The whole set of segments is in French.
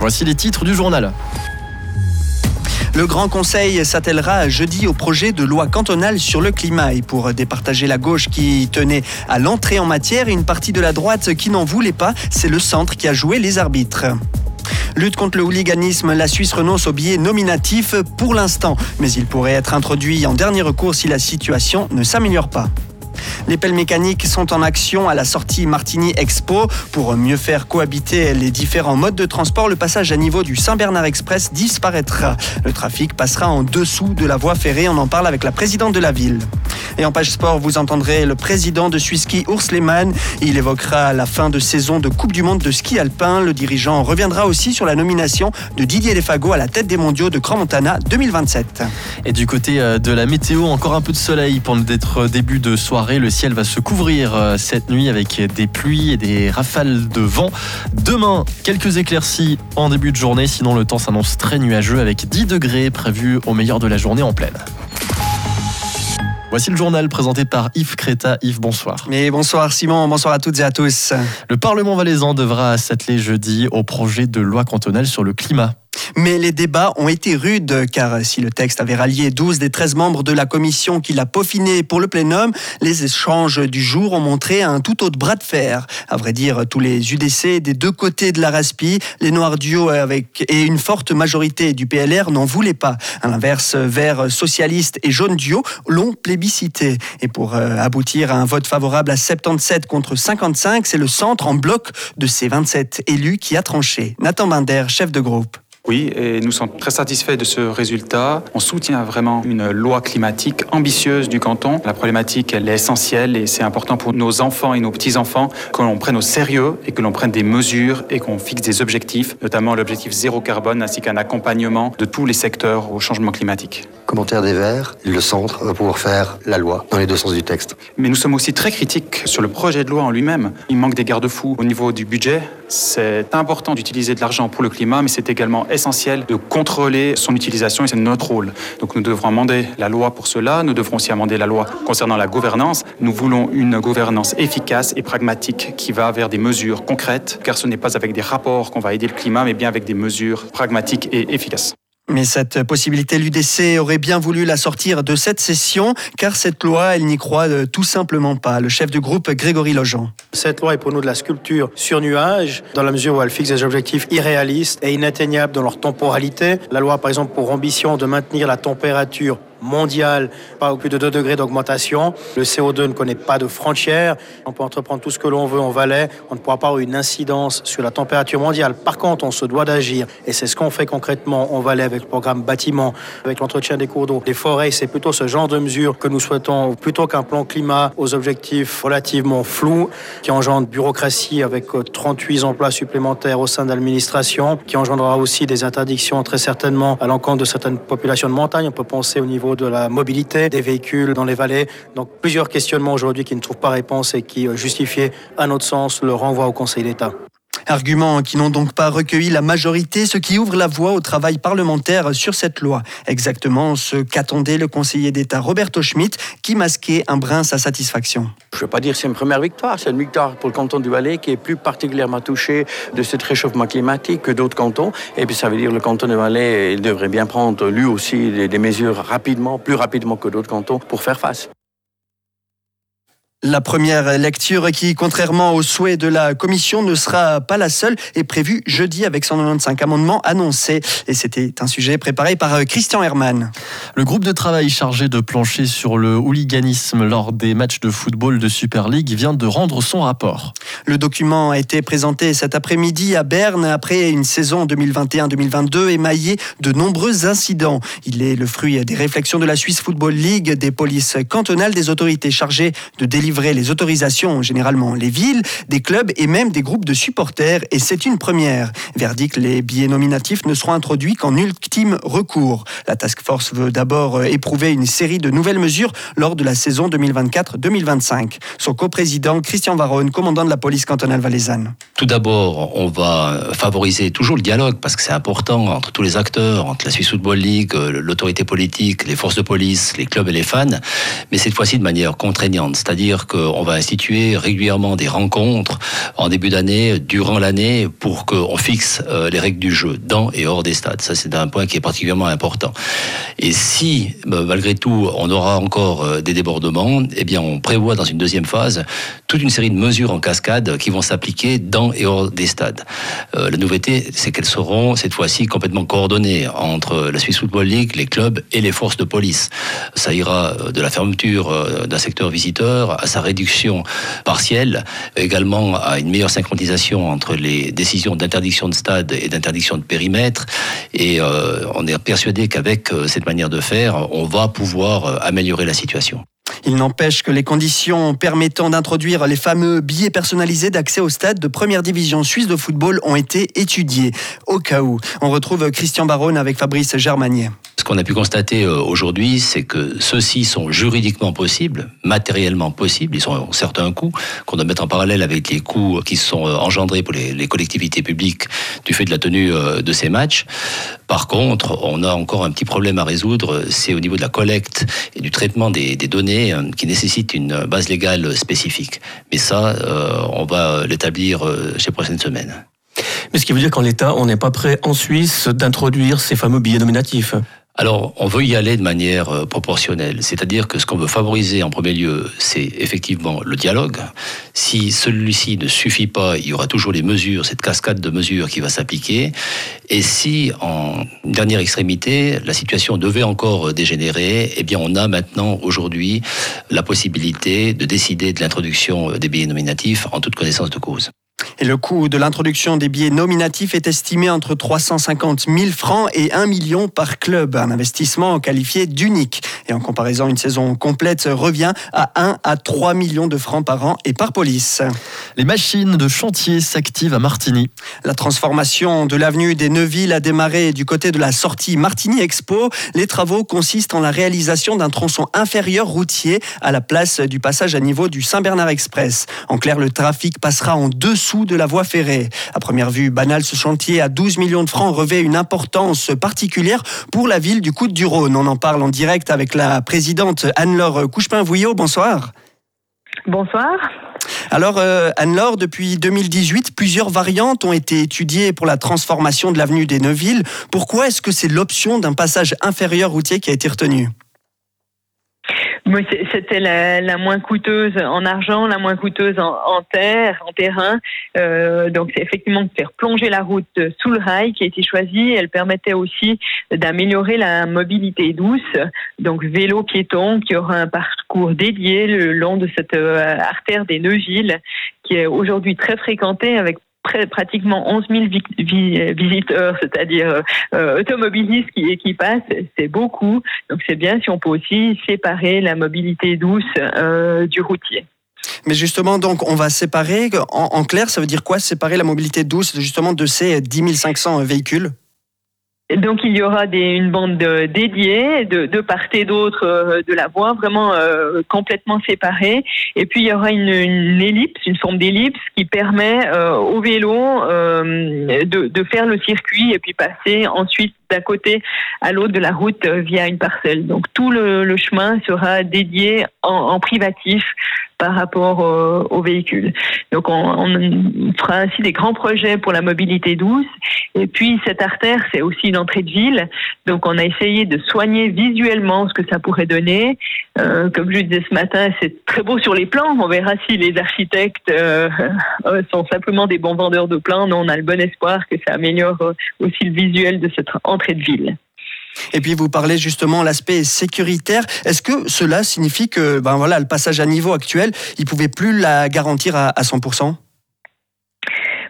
Voici les titres du journal. Le Grand Conseil s'attellera jeudi au projet de loi cantonale sur le climat et pour départager la gauche qui tenait à l'entrée en matière et une partie de la droite qui n'en voulait pas, c'est le centre qui a joué les arbitres. Lutte contre le hooliganisme, la Suisse renonce au billet nominatif pour l'instant, mais il pourrait être introduit en dernier recours si la situation ne s'améliore pas. Les pelles mécaniques sont en action à la sortie Martigny Expo. Pour mieux faire cohabiter les différents modes de transport, le passage à niveau du Saint-Bernard Express disparaîtra. Le trafic passera en dessous de la voie ferrée. On en parle avec la présidente de la ville. Et en page sport, vous entendrez le président de Swisski, Urs Lehmann. Il évoquera la fin de saison de Coupe du Monde de ski alpin. Le dirigeant reviendra aussi sur la nomination de Didier Lefago à la tête des mondiaux de Grand Montana 2027. Et du côté euh, de la météo, encore un peu de soleil pendant d'être début de soirée. Le ciel va se couvrir euh, cette nuit avec des pluies et des rafales de vent. Demain, quelques éclaircies en début de journée. Sinon, le temps s'annonce très nuageux avec 10 degrés prévus au meilleur de la journée en pleine. Voici le journal présenté par Yves Créta. Yves, bonsoir. Mais bonsoir Simon, bonsoir à toutes et à tous. Le Parlement valaisan devra s'atteler jeudi au projet de loi cantonale sur le climat. Mais les débats ont été rudes, car si le texte avait rallié 12 des 13 membres de la commission qui l'a peaufiné pour le plénum, les échanges du jour ont montré un tout autre bras de fer. À vrai dire, tous les UDC des deux côtés de la Raspi, les Noirs duo avec, et une forte majorité du PLR n'en voulaient pas. À l'inverse, Vert socialiste et Jaune duo l'ont plébiscité. Et pour euh, aboutir à un vote favorable à 77 contre 55, c'est le centre en bloc de ces 27 élus qui a tranché. Nathan Binder, chef de groupe. Oui, et nous sommes très satisfaits de ce résultat. On soutient vraiment une loi climatique ambitieuse du canton. La problématique, elle est essentielle et c'est important pour nos enfants et nos petits-enfants que l'on prenne au sérieux et que l'on prenne des mesures et qu'on fixe des objectifs, notamment l'objectif zéro carbone ainsi qu'un accompagnement de tous les secteurs au changement climatique. Commentaire des Verts, le centre va pouvoir faire la loi dans les deux sens du texte. Mais nous sommes aussi très critiques sur le projet de loi en lui-même. Il manque des garde-fous au niveau du budget. C'est important d'utiliser de l'argent pour le climat, mais c'est également essentiel de contrôler son utilisation et c'est notre rôle. Donc nous devrons amender la loi pour cela, nous devrons aussi amender la loi concernant la gouvernance. Nous voulons une gouvernance efficace et pragmatique qui va vers des mesures concrètes, car ce n'est pas avec des rapports qu'on va aider le climat, mais bien avec des mesures pragmatiques et efficaces. Mais cette possibilité, l'UDC aurait bien voulu la sortir de cette session, car cette loi, elle n'y croit euh, tout simplement pas. Le chef du groupe, Grégory Logeant. Cette loi est pour nous de la sculpture sur nuage, dans la mesure où elle fixe des objectifs irréalistes et inatteignables dans leur temporalité. La loi, par exemple, pour ambition de maintenir la température mondiale, pas au plus de 2 degrés d'augmentation. Le CO2 ne connaît pas de frontières. On peut entreprendre tout ce que l'on veut en Valais. On ne pourra pas avoir une incidence sur la température mondiale. Par contre, on se doit d'agir. Et c'est ce qu'on fait concrètement en Valais avec le programme bâtiment, avec l'entretien des cours d'eau. Les forêts, c'est plutôt ce genre de mesures que nous souhaitons, plutôt qu'un plan climat aux objectifs relativement flous, qui engendre bureaucratie avec 38 euh, emplois supplémentaires au sein de l'administration, qui engendrera aussi des interdictions très certainement à l'encontre de certaines populations de montagne. On peut penser au niveau de la mobilité des véhicules dans les vallées. Donc plusieurs questionnements aujourd'hui qui ne trouvent pas réponse et qui euh, justifiaient, à notre sens, le renvoi au Conseil d'État. Arguments qui n'ont donc pas recueilli la majorité, ce qui ouvre la voie au travail parlementaire sur cette loi. Exactement ce qu'attendait le conseiller d'État Roberto Schmitt, qui masquait un brin sa satisfaction. Je ne veux pas dire que c'est une première victoire, c'est une victoire pour le canton du Valais qui est plus particulièrement touché de ce réchauffement climatique que d'autres cantons. Et puis ça veut dire que le canton du Valais devrait bien prendre lui aussi des mesures rapidement, plus rapidement que d'autres cantons pour faire face. La première lecture qui, contrairement aux souhaits de la commission, ne sera pas la seule, est prévue jeudi avec 195 amendements annoncés. Et c'était un sujet préparé par euh, Christian Hermann. Le groupe de travail chargé de plancher sur le hooliganisme lors des matchs de football de Super League vient de rendre son rapport. Le document a été présenté cet après-midi à Berne après une saison 2021-2022 émaillée de nombreux incidents. Il est le fruit des réflexions de la Swiss Football League, des polices cantonales, des autorités chargées de délivrer les autorisations, généralement les villes, des clubs et même des groupes de supporters, et c'est une première. Verdict, les billets nominatifs ne seront introduits qu'en ultime recours. La task force veut d'abord euh, éprouver une série de nouvelles mesures lors de la saison 2024-2025. Son coprésident, Christian Varone, commandant de la police cantonale valaisanne. Tout d'abord, on va favoriser toujours le dialogue, parce que c'est important entre tous les acteurs, entre la Swiss Football League, euh, l'autorité politique, les forces de police, les clubs et les fans, mais cette fois-ci de manière contraignante, c'est-à-dire qu'on va instituer régulièrement des rencontres en début d'année, durant l'année, pour qu'on fixe les règles du jeu dans et hors des stades. Ça, c'est un point qui est particulièrement important. Et si, malgré tout, on aura encore des débordements, eh bien, on prévoit dans une deuxième phase toute une série de mesures en cascade qui vont s'appliquer dans et hors des stades. la nouveauté, c'est qu'elles seront cette fois-ci complètement coordonnées entre la Swiss Football League, les clubs et les forces de police. Ça ira de la fermeture euh, d'un secteur visiteur à sa réduction partielle, également à une meilleure synchronisation entre les décisions d'interdiction de stade et d'interdiction de périmètre. Et euh, on est persuadé qu'avec euh, cette manière de faire, on va pouvoir améliorer la situation. Il n'empêche que les conditions permettant d'introduire les fameux billets personnalisés d'accès au stade de première division suisse de football ont été étudiés. Au cas où, on retrouve Christian Baronne avec Fabrice Germanier. Ce qu'on a pu constater euh, aujourd'hui, c'est que ceux-ci sont juridiquement possibles, matériellement possibles. Ils ont certains coûts qu'on doit mettre en parallèle avec les coûts qui sont euh, engendrés pour les, collectivités publiques du fait de la tenue euh, de ces matchs. Par contre, on a encore un petit problème à résoudre, c'est au niveau de la collecte et du traitement des, données qui nécessitent une base légale spécifique. Mais ça, on va l'établir ces prochaines semaines. Mais ce qui veut dire qu'en l'état, on n'est pas prêt en Suisse d'introduire ces fameux billets nominatifs alors, on veut y aller de manière euh, proportionnelle, c'est-à-dire que ce qu'on veut favoriser en premier lieu, c'est effectivement le dialogue. Si celui-ci ne suffit pas, il y aura toujours les mesures, cette cascade de mesures qui va s'appliquer. Et si, en dernière extrémité, la situation devait encore dégénérer, eh bien, on a maintenant, aujourd'hui, la possibilité de décider de l'introduction des billets nominatifs en toute connaissance de cause. Et le coût de l'introduction des billets nominatifs est estimé entre 350 000 francs et 1 million par club. Un investissement qualifié d'unique. Et en comparaison, une saison complète revient à 1 à 3 millions de francs par an et par police. Les machines de chantier s'activent à Martigny. La transformation de l'avenue des Neuville a démarré du côté de la sortie Martigny Expo. Les travaux consistent en la réalisation d'un tronçon inférieur routier à la place du passage à niveau du Saint-Bernard Express. En clair, le trafic passera en dessous de la voie ferrée. À première vue, banal, ce chantier à 12 millions de francs revêt une importance particulière pour la ville du Coude-du-Rhône. On en parle en direct avec la présidente Anne-Laure Couchepin-Vouillot. Bonsoir. Bonsoir. Alors, euh, Anne-Laure, depuis 2018, plusieurs variantes ont été étudiées pour la transformation de l'avenue des Neuville. Pourquoi est-ce que c'est l'option d'un passage inférieur routier qui a été retenue? C'était la, moins coûteuse en argent, la moins coûteuse en, terre, en terrain. Euh, donc c'est effectivement de faire plonger la route sous le rail qui a été choisie. Elle permettait aussi d'améliorer la mobilité douce, donc vélo piéton qui aura un parcours dédié le long de cette euh, artère des Neuville qui est aujourd'hui très fréquentée avec pratiquement 11 000 visiteurs, c'est-à-dire euh, euh, automobilistes qui, passent, c'est beaucoup. Donc c'est bien si on peut aussi séparer la mobilité douce euh, du routier. Mais justement, donc, on va séparer. En, clair, ça veut dire quoi séparer la mobilité douce justement de ces 10 500 véhicules? Donc il y aura des, une bande dédiée de, de part et d'autre euh, de la voie, vraiment euh, complètement séparée. Et puis il y aura une, une ellipse, une forme d'ellipse qui permet euh, au vélo de, de, faire le circuit et puis passer ensuite d'un côté à l'autre de la route via une parcelle. Donc tout le, le chemin sera dédié en, en privatif par rapport aux véhicules. Donc on, on, fera ainsi des grands projets pour la mobilité douce. Et puis cette artère, c'est aussi une entrée de ville. Donc on a essayé de soigner visuellement ce que ça pourrait donner. Euh, comme je disais ce matin, c'est très beau sur les plans. On verra si les architectes euh, euh, sont simplement des bons vendeurs de plans. Non, on a le bon espoir que ça améliore aussi le visuel de cette entrée de ville. Et puis vous parlez justement l'aspect sécuritaire. Est-ce que cela signifie que ben voilà, le passage à niveau actuel, il pouvait plus la garantir à, à 100%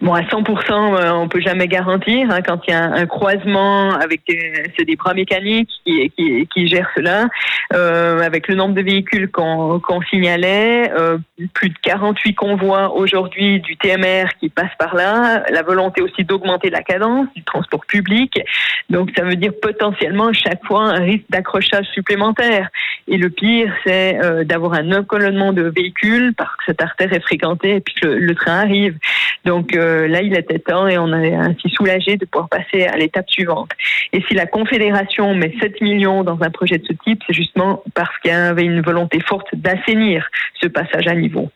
Bon, à 100%, euh, on peut jamais garantir. Hein, quand il y a un, croisement avec des, c'est des bras mécaniques qui, gèrent cela. Euh, avec le nombre de véhicules qu'on, qu'on signalait, euh, plus de 48 convois aujourd'hui du TMR qui passent par là. La volonté aussi d'augmenter la cadence du transport public. Donc, ça veut dire potentiellement chaque fois un risque d'accrochage supplémentaire. Et le pire, c'est euh, d'avoir un encolonnement de véhicules parce que cette artère est fréquentée et puis que le, train arrive. Donc, euh, euh, là, il était temps et on est ainsi soulagé de pouvoir passer à l'étape suivante. Et si la Confédération met 7 millions dans un projet de ce type, c'est justement parce qu'il y avait une volonté forte d'assainir ce passage à niveau.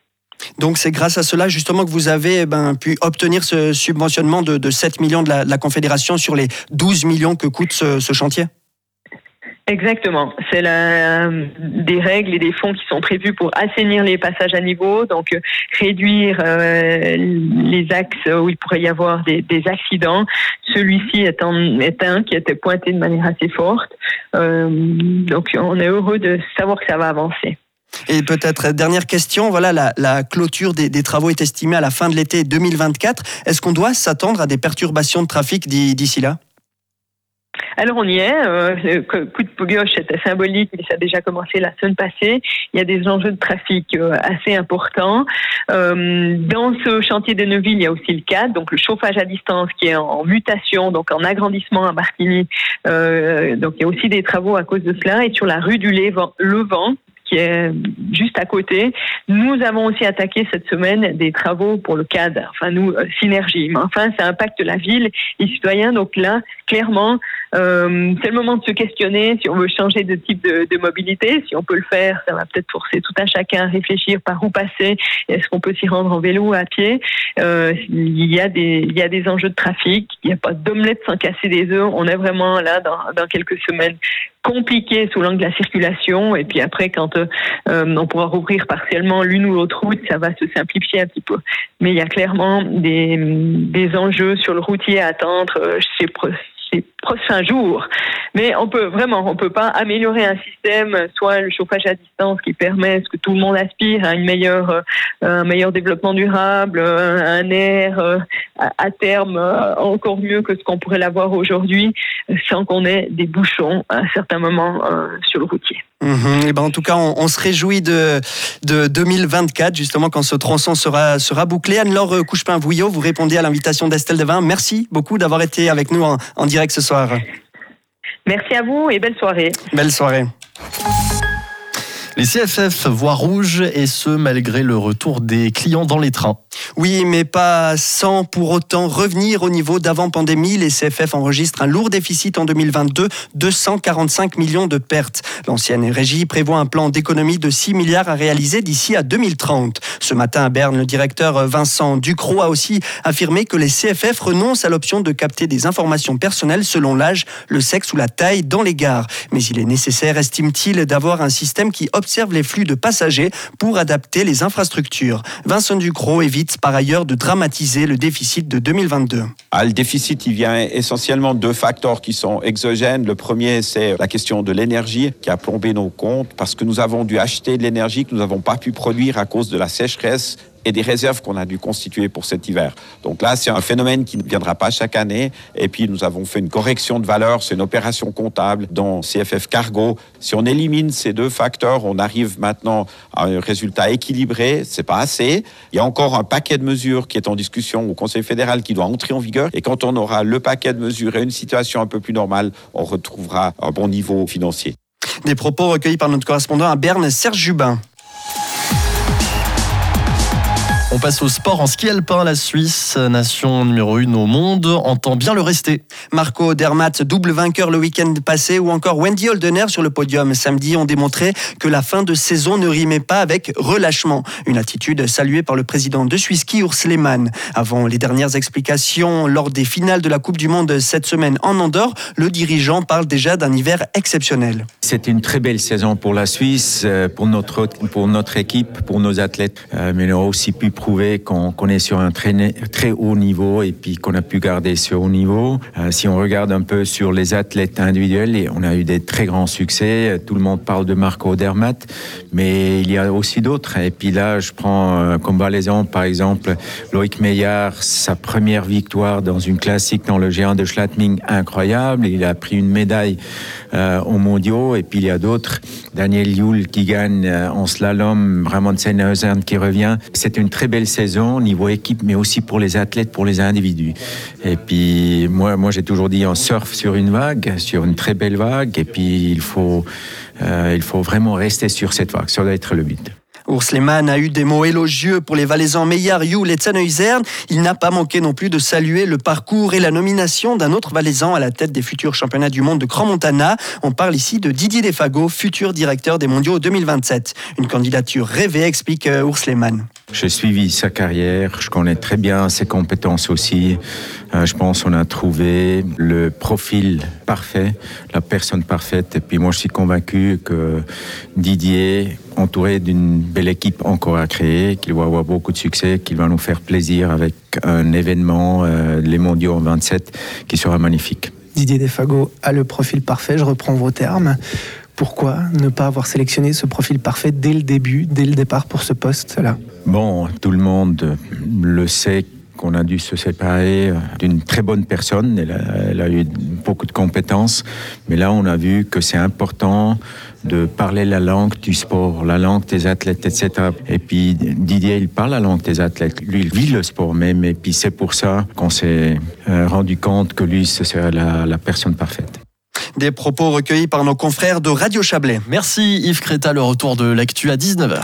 Donc c'est grâce à cela justement que vous avez eh ben, pu obtenir ce subventionnement de, 7 millions de la, Confédération sur les 12 millions que coûte ce chantier? Exactement. C'est des règles et des fonds qui sont prévus pour assainir les passages à niveau, donc euh, réduire euh, les axes où il pourrait y avoir des, accidents. Celui-ci est, est, un qui a été pointé de manière assez forte. Euh, donc on est heureux de savoir que ça va avancer. Et peut-être dernière question, voilà la, clôture des, travaux est estimée à la fin de l'été 2024. Est-ce qu'on doit s'attendre à des perturbations de trafic d'ici là? Alors on y est. Euh, le coup de gauche était symbolique, mais ça a déjà commencé la semaine passée. Il y a des enjeux de trafic euh, assez importants. Euh, dans ce chantier de Neuville, il y a aussi le cadre, donc le chauffage à distance qui est en, mutation, donc en agrandissement à Martigny. donc il y a aussi des travaux à cause de cela. Et sur la rue du Levant, qui est juste à côté. Nous avons aussi attaqué cette semaine des travaux pour le cadre, enfin nous, synergie. Mais enfin, ça impacte la ville, les citoyens. Donc là, clairement, euh, c'est le moment de se questionner si on veut changer de type de, de, mobilité. Si on peut le faire, ça va peut-être forcer tout un chacun à réfléchir par où passer. Est-ce qu'on peut s'y rendre en vélo ou à pied euh, Il y a des il y a des enjeux de trafic. Il n'y a pas d'omelette sans casser des œufs. On est vraiment là dans, dans quelques semaines compliqué sous l'angle de la circulation. Et puis après, quand euh, on pourra rouvrir partiellement l'une ou l'autre route, ça va se simplifier un petit peu. Mais il y a clairement des, des enjeux sur le routier à attendre euh, prochains jours. Mais on peut vraiment, on peut pas améliorer un système, soit le chauffage à distance qui permet ce que tout le monde aspire à une meilleure, euh, un meilleur développement durable, euh, un air euh, à terme encore mieux que ce qu'on pourrait l'avoir aujourd'hui, sans qu'on ait des bouchons à un certain moment sur le routier. et mhm. eh ben en tout cas, on, se réjouit de, de 2024, justement, quand ce tronçon sera, sera bouclé. Anne-Laure Couchepin-Vouillot, vous répondez à l'invitation d'Estelle Devin. Merci beaucoup d'avoir été avec nous en direct ce soir. Merci à vous et belle soirée. Belle soirée. Les CFF voient rouge et ce malgré le retour des clients dans les trains. Oui, mais pas sans pour autant revenir au niveau d'avant pandémie. Les CFF enregistrent un lourd déficit en 2022, 245 millions de pertes. L'ancienne régie prévoit un plan d'économie de 6 milliards à réaliser d'ici à 2030. Ce matin à Berne, le directeur Vincent Ducrot a aussi affirmé que les CFF renoncent à l'option de capter des informations personnelles selon l'âge, le sexe ou la taille dans les gares. Mais il est nécessaire, estime-t-il, d'avoir un système qui les flux de passagers pour adapter les infrastructures. Vincent Ducrot évite par ailleurs de dramatiser le déficit de 2022. Ah, le déficit, il vient essentiellement de deux facteurs qui sont exogènes. Le premier, c'est la question de l'énergie qui a plombé nos comptes parce que nous avons dû acheter de l'énergie que nous n'avons pas pu produire à cause de la sécheresse et des réserves qu'on a dû constituer pour cet hiver. Donc là, c'est un phénomène qui ne viendra pas chaque année. Et puis, nous avons fait une correction de valeur. C'est une opération comptable dans CFF Cargo. Si on élimine ces deux facteurs, on arrive maintenant à un résultat équilibré. C'est pas assez. Il y a encore un paquet de mesures qui est en discussion au Conseil fédéral qui doit entrer en vigueur. Et quand on aura le paquet de mesures et une situation un peu plus normale, on retrouvera un bon niveau financier. Des propos recueillis par notre correspondant à Berne, Serge Jubin. On passe au sport en ski alpin. La Suisse, nation numéro une au monde, entend bien le rester. Marco Dermatt, double vainqueur le week-end passé, ou encore Wendy Holdener sur le podium samedi, ont démontré que la fin de saison ne rimait pas avec relâchement. Une attitude saluée par le président de Suisse Ski, Urs Lehmann. Avant les dernières explications lors des finales de la Coupe du Monde cette semaine en Andorre, le dirigeant parle déjà d'un hiver exceptionnel. C'est une très belle saison pour la Suisse, euh, pour notre, pour notre équipe, pour nos athlètes, euh, mais on a aussi pu prouver qu'on est sur un très, très haut niveau et puis qu'on a pu garder ce haut niveau. Euh, si on regarde un peu sur les athlètes individuels, on a eu des très grands succès. Tout le monde parle de Marco Dermatt, mais il y a aussi d'autres. Et puis là, je prends euh, comme exemple, par exemple, Loïc Meillard, sa première victoire dans une classique dans le géant de Schlatming, incroyable. Il a pris une médaille euh, aux mondiaux. Et puis il y a d'autres. Daniel Yule qui gagne en slalom, Ramon Sennhausen qui revient. C'est une très belle saison niveau équipe, mais aussi pour les athlètes, pour les individus. Et puis moi, moi j'ai toujours dit on surfe sur une vague, sur une très belle vague, et puis il faut, euh, il faut vraiment rester sur cette vague. Ça doit être le but. Urs Lehmann a eu des mots élogieux pour les Valaisans Meillard, Joule et. Il n'a pas manqué non plus de saluer le parcours et la nomination d'un autre Valaisan à la tête des futurs championnats du monde de Grand Montana. On parle ici de Didier Defago, futur directeur des mondiaux 2027. Une candidature rêvée, explique euh, Urs Lehmann. J'ai suivi sa carrière, je connais très bien ses compétences aussi. Euh, je pense qu'on a trouvé le profil parfait, la personne parfaite. Et puis moi, je suis convaincu que Didier, entouré d'une belle équipe encore à créer, qu'il va avoir beaucoup de succès, qu'il va nous faire plaisir avec un événement, euh, les mondiaux en 27, qui sera magnifique. Didier Defago a le profil parfait, je reprends vos termes. Pourquoi ne pas avoir sélectionné ce profil parfait dès le début, dès le départ pour ce poste-là? Bon, tout le monde le sait qu'on a dû se séparer d'une très bonne personne. Elle a, elle a, eu beaucoup de compétences. Mais là, on a vu que c'est important de parler la langue du sport, la langue des athlètes, etc. Et puis Didier, il parle la langue des athlètes. Lui, il vit le sport même. Et puis c'est pour ça qu'on s'est rendu compte que lui, ce serait la, la personne parfaite. Des propos recueillis par nos confrères de Radio Chablais. Merci Yves Créta, le retour de l'actu à 19h.